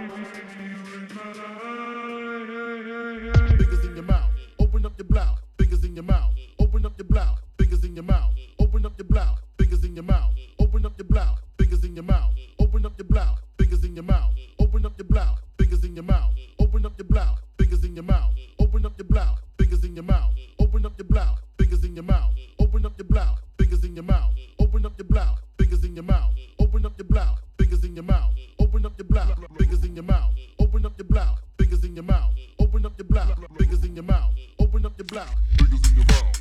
Fingers in your mouth, open up your blouse. Fingers in your mouth, open up your blouse. Fingers in your mouth, open up your blouse. Fingers in your mouth, open up your blouse. Fingers in your mouth, open up your blouse. Fingers in your mouth, open up your blouse. Fingers in your mouth, open up your blouse. Fingers in your mouth, open up your blouse. Fingers in your mouth, open up your blouse. Fingers in your mouth, open up your blouse. Fingers in your mouth, open up your blouse. Fingers in your mouth, open up your blouse. the block.